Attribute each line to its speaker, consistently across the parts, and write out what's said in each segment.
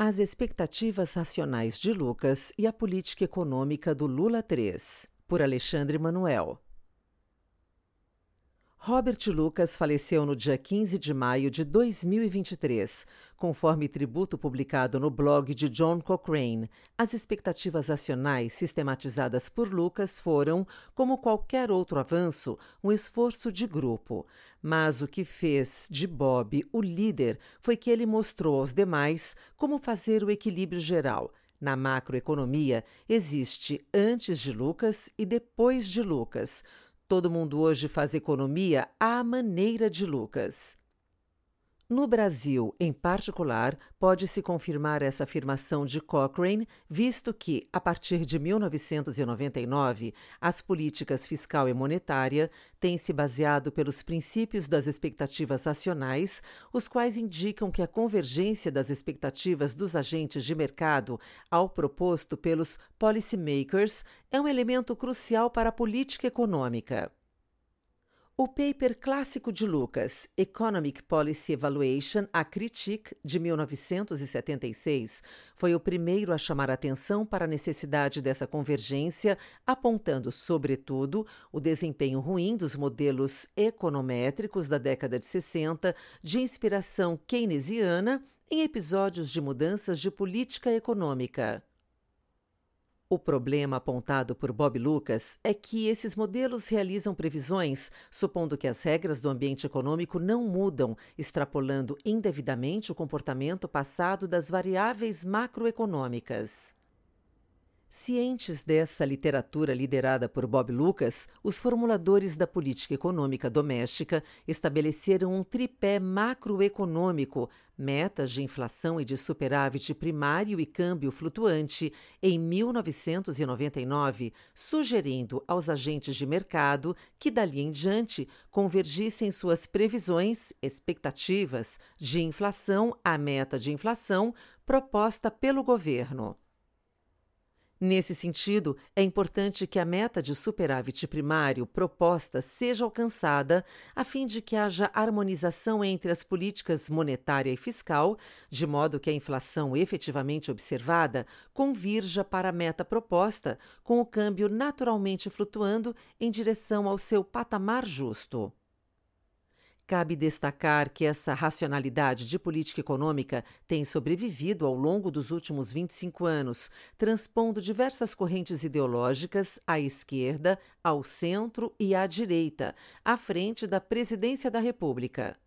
Speaker 1: As expectativas racionais de Lucas e a política econômica do Lula III, por Alexandre Manuel. Robert Lucas faleceu no dia 15 de maio de 2023, conforme tributo publicado no blog de John Cochrane. As expectativas racionais sistematizadas por Lucas foram, como qualquer outro avanço, um esforço de grupo. Mas o que fez de Bob o líder foi que ele mostrou aos demais como fazer o equilíbrio geral. Na macroeconomia, existe antes de Lucas e depois de Lucas. Todo mundo hoje faz economia à maneira de Lucas. No Brasil, em particular, pode-se confirmar essa afirmação de Cochrane, visto que, a partir de 1999, as políticas fiscal e monetária têm se baseado pelos princípios das expectativas racionais, os quais indicam que a convergência das expectativas dos agentes de mercado ao proposto pelos policymakers é um elemento crucial para a política econômica. O paper clássico de Lucas, Economic Policy Evaluation, a Critique, de 1976, foi o primeiro a chamar atenção para a necessidade dessa convergência, apontando, sobretudo, o desempenho ruim dos modelos econométricos da década de 60, de inspiração keynesiana, em episódios de mudanças de política econômica. O problema apontado por Bob Lucas é que esses modelos realizam previsões supondo que as regras do ambiente econômico não mudam, extrapolando indevidamente o comportamento passado das variáveis macroeconômicas. Cientes dessa literatura liderada por Bob Lucas, os formuladores da política econômica doméstica estabeleceram um tripé macroeconômico, metas de inflação e de superávit primário e câmbio flutuante, em 1999, sugerindo aos agentes de mercado que dali em diante convergissem suas previsões, expectativas de inflação à meta de inflação proposta pelo governo. Nesse sentido, é importante que a meta de superávit primário proposta seja alcançada, a fim de que haja harmonização entre as políticas monetária e fiscal, de modo que a inflação efetivamente observada convirja para a meta proposta, com o câmbio naturalmente flutuando em direção ao seu patamar justo. Cabe destacar que essa racionalidade de política econômica tem sobrevivido ao longo dos últimos 25 anos, transpondo diversas correntes ideológicas à esquerda, ao centro e à direita, à frente da presidência da República.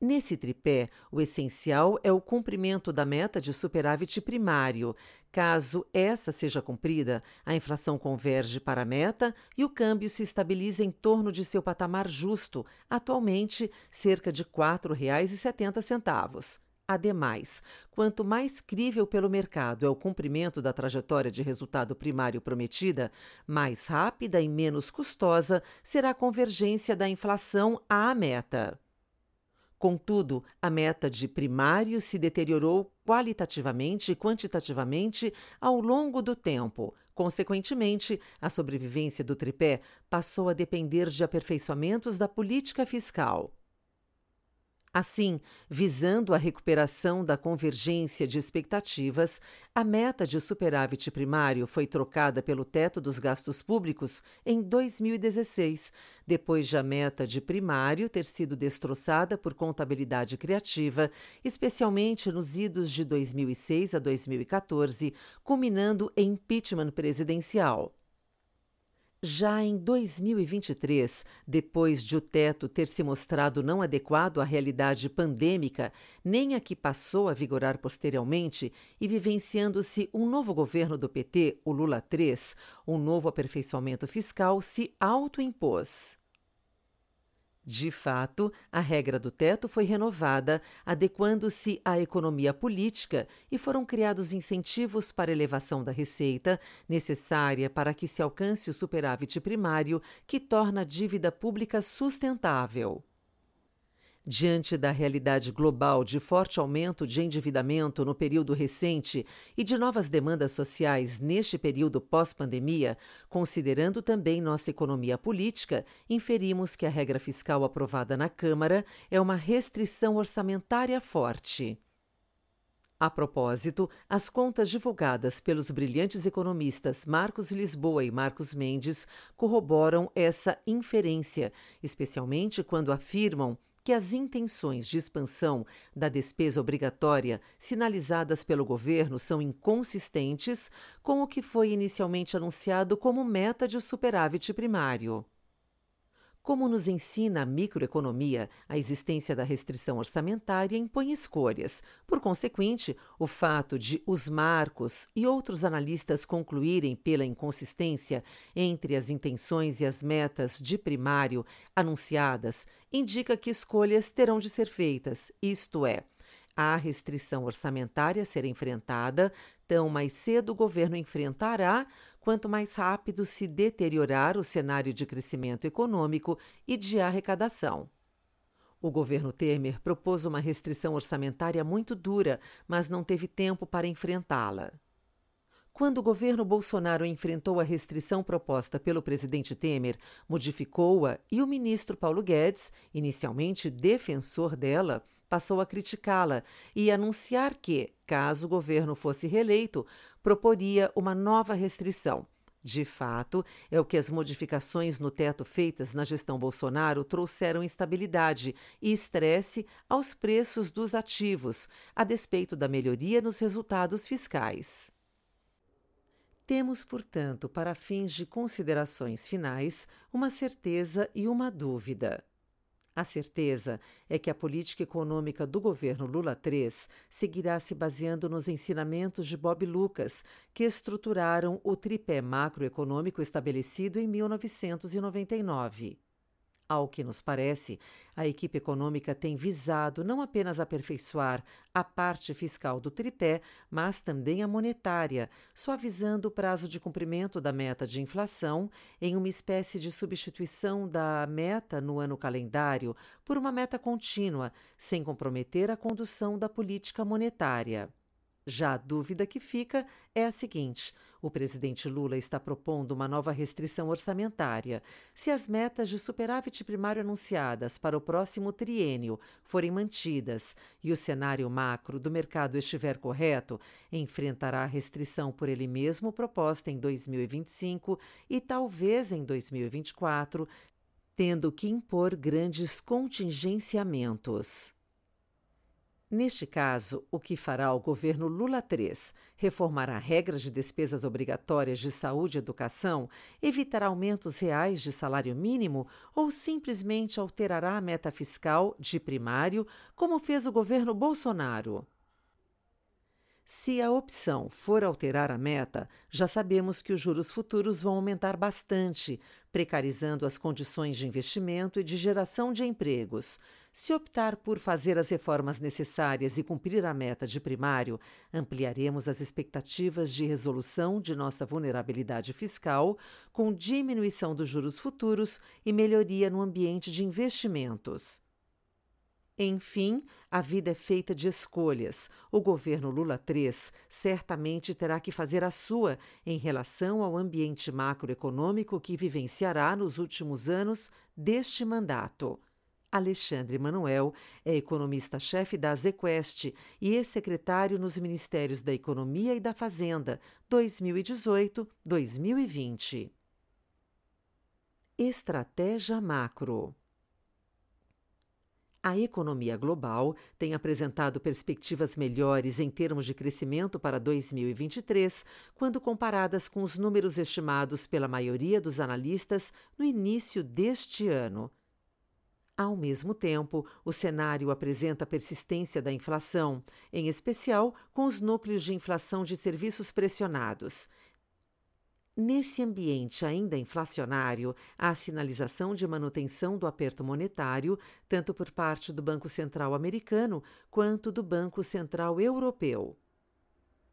Speaker 1: Nesse tripé, o essencial é o cumprimento da meta de superávit primário. Caso essa seja cumprida, a inflação converge para a meta e o câmbio se estabiliza em torno de seu patamar justo, atualmente cerca de R$ 4,70. Ademais, quanto mais crível pelo mercado é o cumprimento da trajetória de resultado primário prometida, mais rápida e menos custosa será a convergência da inflação à meta. Contudo, a meta de primário se deteriorou qualitativamente e quantitativamente ao longo do tempo. Consequentemente, a sobrevivência do tripé passou a depender de aperfeiçoamentos da política fiscal. Assim, visando a recuperação da convergência de expectativas, a meta de superávit primário foi trocada pelo teto dos gastos públicos em 2016, depois de a meta de primário ter sido destroçada por contabilidade criativa, especialmente nos idos de 2006 a 2014, culminando em impeachment presidencial. Já em 2023, depois de o teto ter se mostrado não adequado à realidade pandêmica, nem a que passou a vigorar posteriormente, e vivenciando-se um novo governo do PT, o Lula III, um novo aperfeiçoamento fiscal se autoimpôs. De fato, a regra do teto foi renovada, adequando-se à economia política e foram criados incentivos para elevação da receita, necessária para que se alcance o superávit primário, que torna a dívida pública sustentável. Diante da realidade global de forte aumento de endividamento no período recente e de novas demandas sociais neste período pós-pandemia, considerando também nossa economia política, inferimos que a regra fiscal aprovada na Câmara é uma restrição orçamentária forte. A propósito, as contas divulgadas pelos brilhantes economistas Marcos Lisboa e Marcos Mendes corroboram essa inferência, especialmente quando afirmam que as intenções de expansão da despesa obrigatória sinalizadas pelo governo são inconsistentes com o que foi inicialmente anunciado como meta de superávit primário. Como nos ensina a microeconomia, a existência da restrição orçamentária impõe escolhas. Por consequente, o fato de os marcos e outros analistas concluírem pela inconsistência entre as intenções e as metas de primário anunciadas indica que escolhas terão de ser feitas, isto é, a restrição orçamentária ser enfrentada, tão mais cedo o governo enfrentará, quanto mais rápido se deteriorar o cenário de crescimento econômico e de arrecadação. O governo Temer propôs uma restrição orçamentária muito dura, mas não teve tempo para enfrentá-la. Quando o governo Bolsonaro enfrentou a restrição proposta pelo presidente Temer, modificou-a e o ministro Paulo Guedes, inicialmente defensor dela, passou a criticá-la e anunciar que, caso o governo fosse reeleito, proporia uma nova restrição. De fato, é o que as modificações no teto feitas na gestão Bolsonaro trouxeram instabilidade e estresse aos preços dos ativos, a despeito da melhoria nos resultados fiscais. Temos, portanto, para fins de considerações finais, uma certeza e uma dúvida. A certeza é que a política econômica do governo Lula III seguirá se baseando nos ensinamentos de Bob Lucas, que estruturaram o tripé macroeconômico estabelecido em 1999. Ao que nos parece, a equipe econômica tem visado não apenas aperfeiçoar a parte fiscal do tripé, mas também a monetária, suavizando o prazo de cumprimento da meta de inflação em uma espécie de substituição da meta no ano calendário por uma meta contínua, sem comprometer a condução da política monetária. Já a dúvida que fica é a seguinte: o presidente Lula está propondo uma nova restrição orçamentária. Se as metas de superávit primário anunciadas para o próximo triênio forem mantidas e o cenário macro do mercado estiver correto, enfrentará a restrição por ele mesmo proposta em 2025 e talvez em 2024, tendo que impor grandes contingenciamentos. Neste caso, o que fará o governo Lula III? Reformará regras de despesas obrigatórias de saúde e educação? Evitará aumentos reais de salário mínimo? Ou simplesmente alterará a meta fiscal de primário, como fez o governo Bolsonaro? Se a opção for alterar a meta, já sabemos que os juros futuros vão aumentar bastante, precarizando as condições de investimento e de geração de empregos. Se optar por fazer as reformas necessárias e cumprir a meta de primário, ampliaremos as expectativas de resolução de nossa vulnerabilidade fiscal, com diminuição dos juros futuros e melhoria no ambiente de investimentos. Enfim, a vida é feita de escolhas. O governo Lula III certamente terá que fazer a sua em relação ao ambiente macroeconômico que vivenciará nos últimos anos deste mandato. Alexandre Manuel é economista-chefe da Zequest e ex-secretário nos Ministérios da Economia e da Fazenda 2018-2020. Estratégia Macro a economia global tem apresentado perspectivas melhores em termos de crescimento para 2023, quando comparadas com os números estimados pela maioria dos analistas no início deste ano. Ao mesmo tempo, o cenário apresenta persistência da inflação, em especial com os núcleos de inflação de serviços pressionados. Nesse ambiente ainda inflacionário, há sinalização de manutenção do aperto monetário, tanto por parte do Banco Central americano quanto do Banco Central europeu.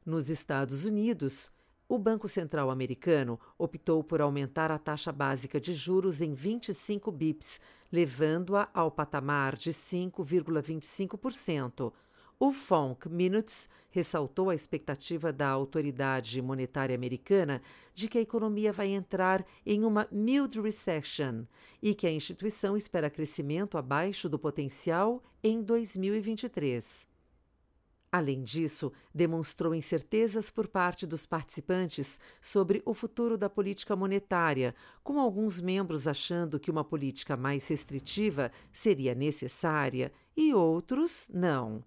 Speaker 1: Nos Estados Unidos, o Banco Central americano optou por aumentar a taxa básica de juros em 25 bips, levando-a ao patamar de 5,25%. O FONC Minutes ressaltou a expectativa da autoridade monetária americana de que a economia vai entrar em uma mild recession e que a instituição espera crescimento abaixo do potencial em 2023. Além disso, demonstrou incertezas por parte dos participantes sobre o futuro da política monetária, com alguns membros achando que uma política mais restritiva seria necessária e outros não.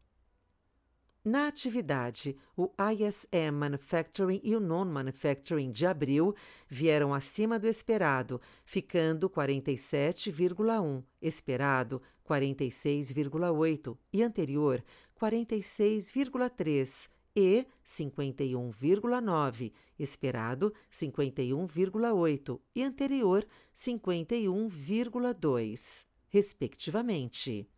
Speaker 1: Na atividade, o ISM Manufacturing e o Non-Manufacturing de abril vieram acima do esperado, ficando 47,1, esperado 46,8 e anterior 46,3 e 51,9, esperado 51,8 e anterior 51,2, respectivamente.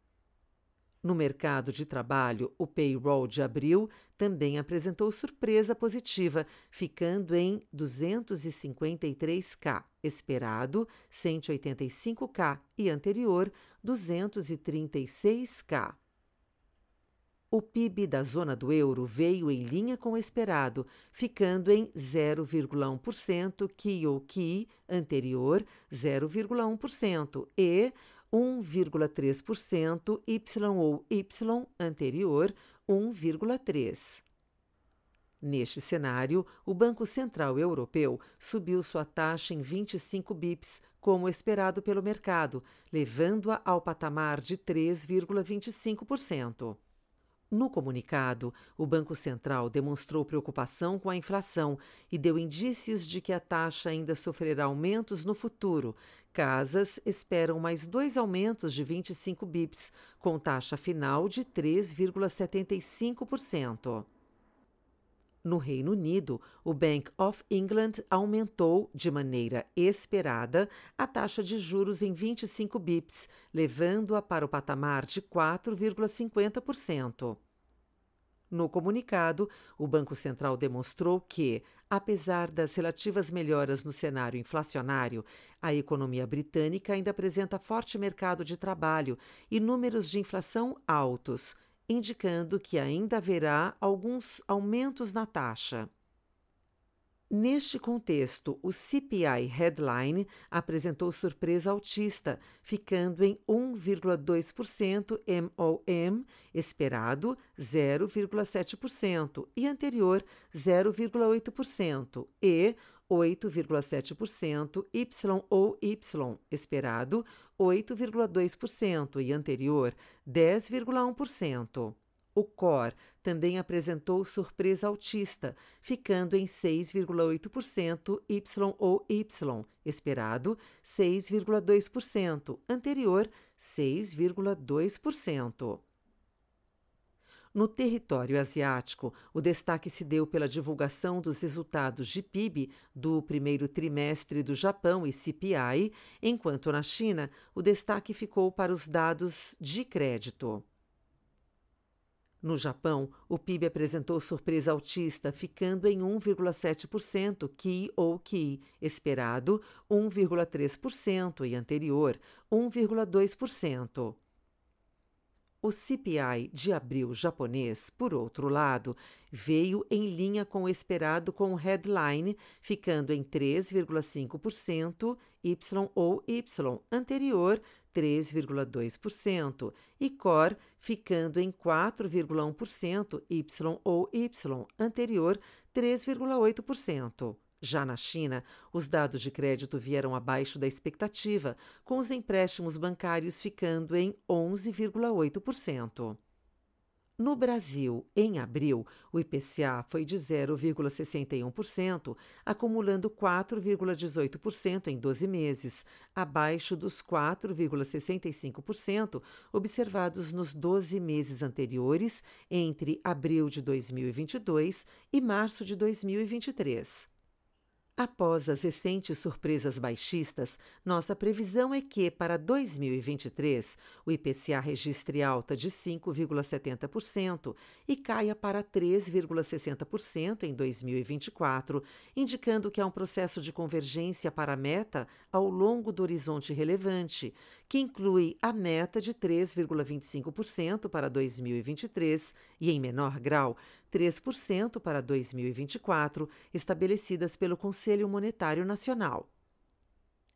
Speaker 1: No mercado de trabalho, o payroll de abril também apresentou surpresa positiva, ficando em 253k, esperado 185k e anterior 236k. O PIB da zona do euro veio em linha com o esperado, ficando em 0,1% QOQ anterior 0,1% e 1,3% Y ou Y anterior 1,3%. Neste cenário, o Banco Central Europeu subiu sua taxa em 25 bips, como esperado pelo mercado, levando-a ao patamar de 3,25%. No comunicado, o Banco Central demonstrou preocupação com a inflação e deu indícios de que a taxa ainda sofrerá aumentos no futuro. Casas esperam mais dois aumentos de 25 bips, com taxa final de 3,75%. No Reino Unido, o Bank of England aumentou, de maneira esperada, a taxa de juros em 25 bips, levando-a para o patamar de 4,50%. No comunicado, o Banco Central demonstrou que, apesar das relativas melhoras no cenário inflacionário, a economia britânica ainda apresenta forte mercado de trabalho e números de inflação altos indicando que ainda haverá alguns aumentos na taxa. Neste contexto, o CPI Headline apresentou surpresa altista, ficando em 1,2% MOM, esperado 0,7% e anterior 0,8%, e 8,7% Y ou Y, esperado 8,2% e anterior 10,1%. O COR também apresentou surpresa altista, ficando em 6,8% Y ou Y, esperado 6,2%, anterior 6,2%. No território asiático, o destaque se deu pela divulgação dos resultados de PIB do primeiro trimestre do Japão e CPI, enquanto na China o destaque ficou para os dados de crédito. No Japão, o PIB apresentou surpresa altista, ficando em 1,7% QI ou QI, esperado 1,3% e anterior 1,2%. O CPI de abril japonês, por outro lado, veio em linha com o esperado com o headline, ficando em 3,5% Y ou Y, anterior 3,2%, e core ficando em 4,1% Y ou Y, anterior 3,8%. Já na China, os dados de crédito vieram abaixo da expectativa, com os empréstimos bancários ficando em 11,8%. No Brasil, em abril, o IPCA foi de 0,61%, acumulando 4,18% em 12 meses, abaixo dos 4,65% observados nos 12 meses anteriores, entre abril de 2022 e março de 2023. Após as recentes surpresas baixistas, nossa previsão é que, para 2023, o IPCA registre alta de 5,70% e caia para 3,60% em 2024, indicando que há um processo de convergência para a meta ao longo do horizonte relevante, que inclui a meta de 3,25% para 2023 e, em menor grau, 3% para 2024, estabelecidas pelo Conselho Monetário Nacional.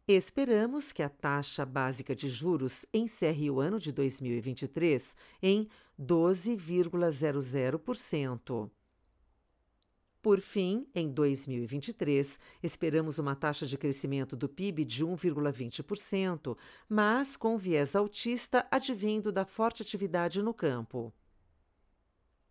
Speaker 1: Esperamos que a taxa básica de juros encerre o ano de 2023 em 12,00%. Por fim, em 2023, esperamos uma taxa de crescimento do PIB de 1,20%, mas com viés altista advindo da forte atividade no campo.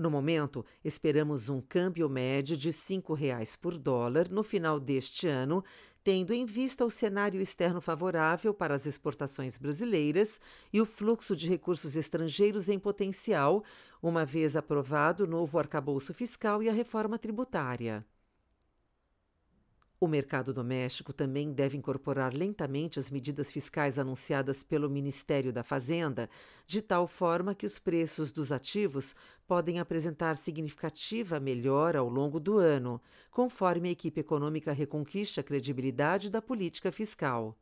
Speaker 1: No momento, esperamos um câmbio médio de R$ 5,00 por dólar no final deste ano, tendo em vista o cenário externo favorável para as exportações brasileiras e o fluxo de recursos estrangeiros em potencial, uma vez aprovado o novo arcabouço fiscal e a reforma tributária. O mercado doméstico também deve incorporar lentamente as medidas fiscais anunciadas pelo Ministério da Fazenda, de tal forma que os preços dos ativos podem apresentar significativa melhora ao longo do ano, conforme a equipe econômica reconquiste a credibilidade da política fiscal.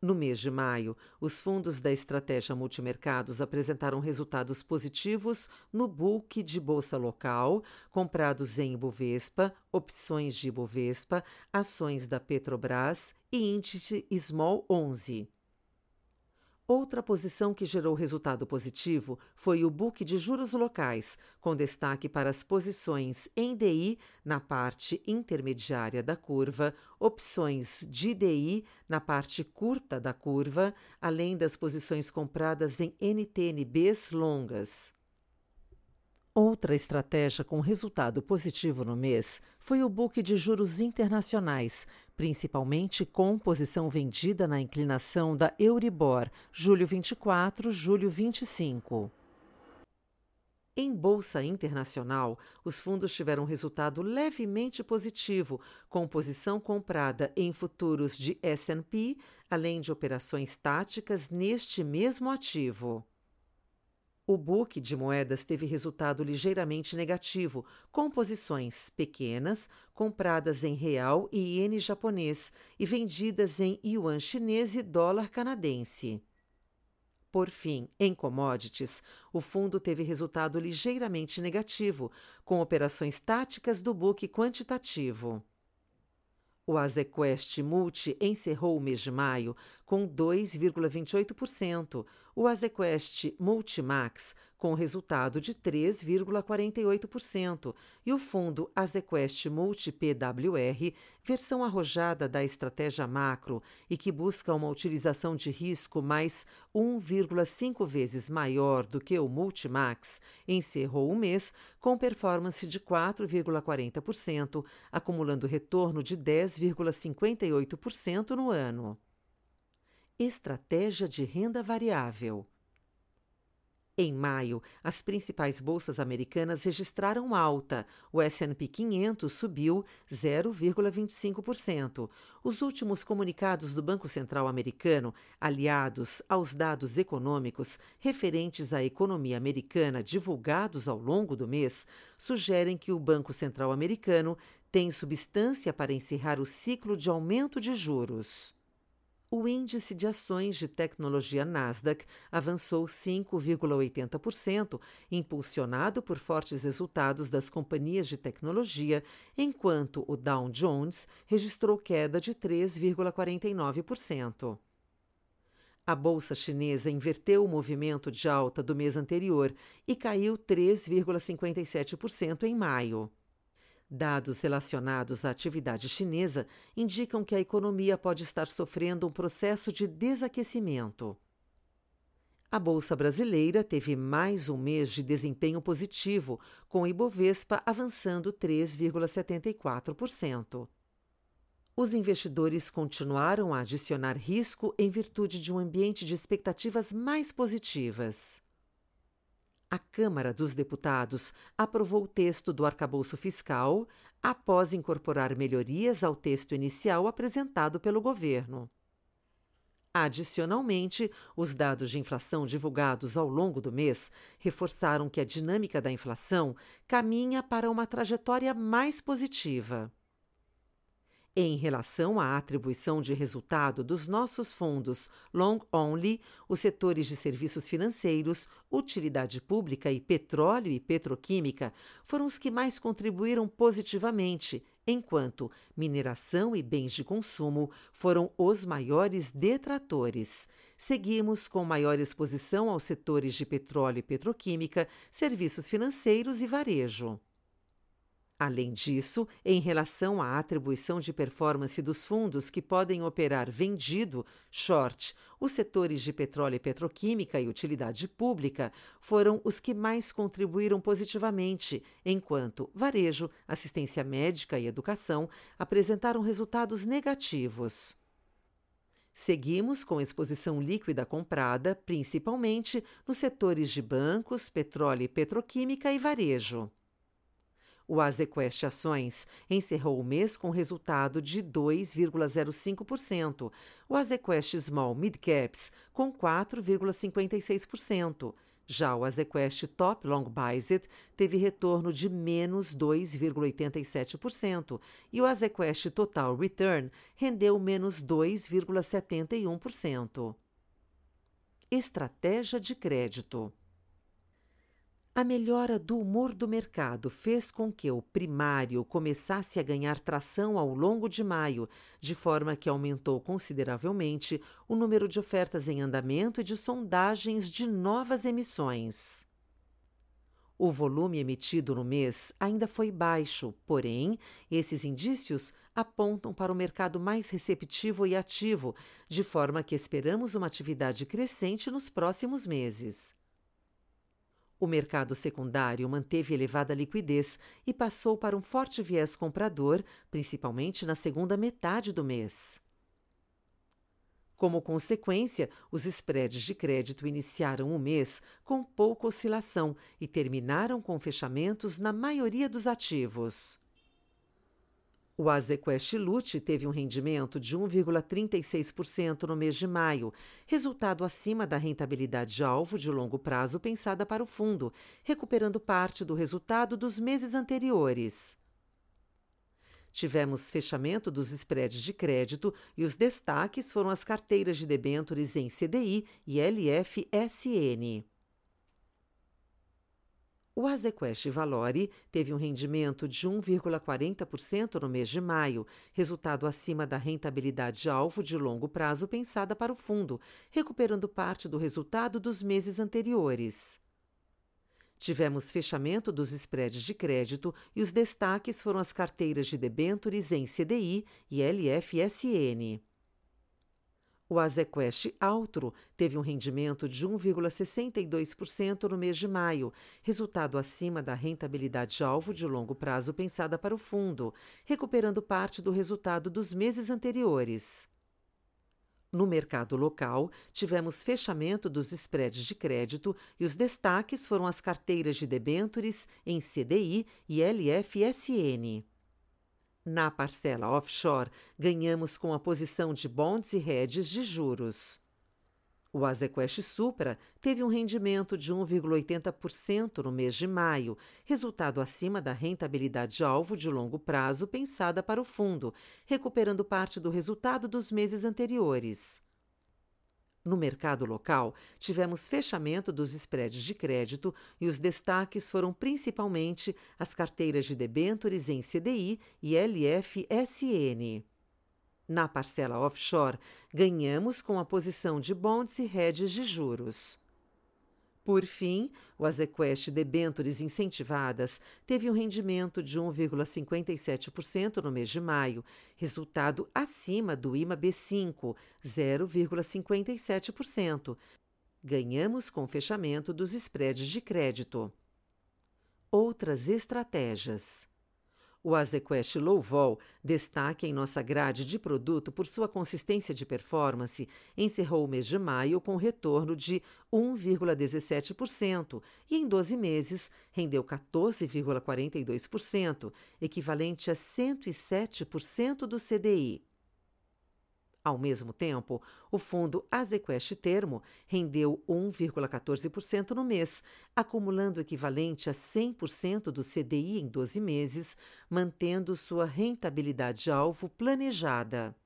Speaker 1: No mês de maio, os fundos da estratégia multimercados apresentaram resultados positivos no book de bolsa local, comprados em Ibovespa, opções de Ibovespa, ações da Petrobras e índice Small 11. Outra posição que gerou resultado positivo foi o book de juros locais, com destaque para as posições em DI na parte intermediária da curva, opções de DI na parte curta da curva, além das posições compradas em NTNBs longas. Outra estratégia com resultado positivo no mês foi o book de juros internacionais, principalmente com posição vendida na inclinação da Euribor, julho 24, julho 25. Em bolsa internacional, os fundos tiveram resultado levemente positivo, com posição comprada em futuros de S&P, além de operações táticas neste mesmo ativo. O book de moedas teve resultado ligeiramente negativo, com posições pequenas, compradas em real e iene japonês e vendidas em yuan chinês e dólar canadense. Por fim, em commodities, o fundo teve resultado ligeiramente negativo, com operações táticas do book quantitativo. O Azequest Multi encerrou o mês de maio com 2,28%, o Azequest Multimax com resultado de 3,48% e o fundo Azequest Multi PWR, versão arrojada da estratégia macro e que busca uma utilização de risco mais 1,5 vezes maior do que o Multimax, encerrou o mês com performance de 4,40%, acumulando retorno de 10,58% no ano. Estratégia de renda variável. Em maio, as principais bolsas americanas registraram alta. O S&P 500 subiu 0,25%. Os últimos comunicados do Banco Central americano, aliados aos dados econômicos referentes à economia americana divulgados ao longo do mês, sugerem que o Banco Central americano tem substância para encerrar o ciclo de aumento de juros o índice de ações de tecnologia Nasdaq avançou 5,80%, impulsionado por fortes resultados das companhias de tecnologia, enquanto o Dow Jones registrou queda de 3,49%. A bolsa chinesa inverteu o movimento de alta do mês anterior e caiu 3,57% em maio. Dados relacionados à atividade chinesa indicam que a economia pode estar sofrendo um processo de desaquecimento. A Bolsa Brasileira teve mais um mês de desempenho positivo, com o Ibovespa avançando 3,74%. Os investidores continuaram a adicionar risco em virtude de um ambiente de expectativas mais positivas a Câmara dos Deputados aprovou o texto do arcabouço fiscal após incorporar melhorias ao texto inicial apresentado pelo governo. Adicionalmente, os dados de inflação divulgados ao longo do mês reforçaram que a dinâmica da inflação caminha para uma trajetória mais positiva. Em relação à atribuição de resultado dos nossos fundos long only, os setores de serviços financeiros, utilidade pública e petróleo e petroquímica foram os que mais contribuíram positivamente, enquanto mineração e bens de consumo foram os maiores detratores. Seguimos com maior exposição aos setores de petróleo e petroquímica, serviços financeiros e varejo. Além disso, em relação à atribuição de performance dos fundos que podem operar vendido, short, os setores de petróleo e petroquímica e utilidade pública foram os que mais contribuíram positivamente, enquanto varejo, assistência médica e educação apresentaram resultados negativos. Seguimos com exposição líquida comprada, principalmente nos setores de bancos, petróleo e petroquímica e varejo. O Azequest Ações encerrou o mês com resultado de 2,05%, o Azequest Small Mid Caps com 4,56%. Já o Azequest Top Long Biased teve retorno de menos 2,87% e o Azequest Total Return rendeu menos 2,71%. Estratégia de crédito. A melhora do humor do mercado fez com que o primário começasse a ganhar tração ao longo de maio, de forma que aumentou consideravelmente o número de ofertas em andamento e de sondagens de novas emissões. O volume emitido no mês ainda foi baixo, porém, esses indícios apontam para o mercado mais receptivo e ativo, de forma que esperamos uma atividade crescente nos próximos meses. O mercado secundário manteve elevada liquidez e passou para um forte viés comprador, principalmente na segunda metade do mês. Como consequência, os spreads de crédito iniciaram o mês com pouca oscilação e terminaram com fechamentos na maioria dos ativos. O Azequest Lute teve um rendimento de 1,36% no mês de maio, resultado acima da rentabilidade de alvo de longo prazo pensada para o fundo, recuperando parte do resultado dos meses anteriores. Tivemos fechamento dos spreads de crédito e os destaques foram as carteiras de debêntures em CDI e LFSN. O Azequest Valori teve um rendimento de 1,40% no mês de maio, resultado acima da rentabilidade alvo de longo prazo pensada para o fundo, recuperando parte do resultado dos meses anteriores. Tivemos fechamento dos spreads de crédito e os destaques foram as carteiras de debêntures em CDI e LFSN. O Azequest Altro teve um rendimento de 1,62% no mês de maio, resultado acima da rentabilidade alvo de longo prazo pensada para o fundo, recuperando parte do resultado dos meses anteriores. No mercado local, tivemos fechamento dos spreads de crédito e os destaques foram as carteiras de debêntures em CDI e LFSN. Na parcela offshore, ganhamos com a posição de bonds e hedges de juros. O Azequest Supra teve um rendimento de 1,80% no mês de maio, resultado acima da rentabilidade alvo de longo prazo pensada para o fundo, recuperando parte do resultado dos meses anteriores. No mercado local, tivemos fechamento dos spreads de crédito e os destaques foram principalmente as carteiras de debêntures em CDI e LFSN. Na parcela offshore, ganhamos com a posição de bonds e hedges de juros. Por fim, o Azequest Debentures Incentivadas teve um rendimento de 1,57% no mês de maio, resultado acima do IMA B5, 0,57%. Ganhamos com o fechamento dos spreads de crédito. Outras estratégias. O Azequest Low Vol, destaque em nossa grade de produto por sua consistência de performance, encerrou o mês de maio com retorno de 1,17% e em 12 meses rendeu 14,42%, equivalente a 107% do CDI. Ao mesmo tempo, o fundo Azequest Termo rendeu 1,14% no mês, acumulando o equivalente a 100% do CDI em 12 meses, mantendo sua rentabilidade alvo planejada.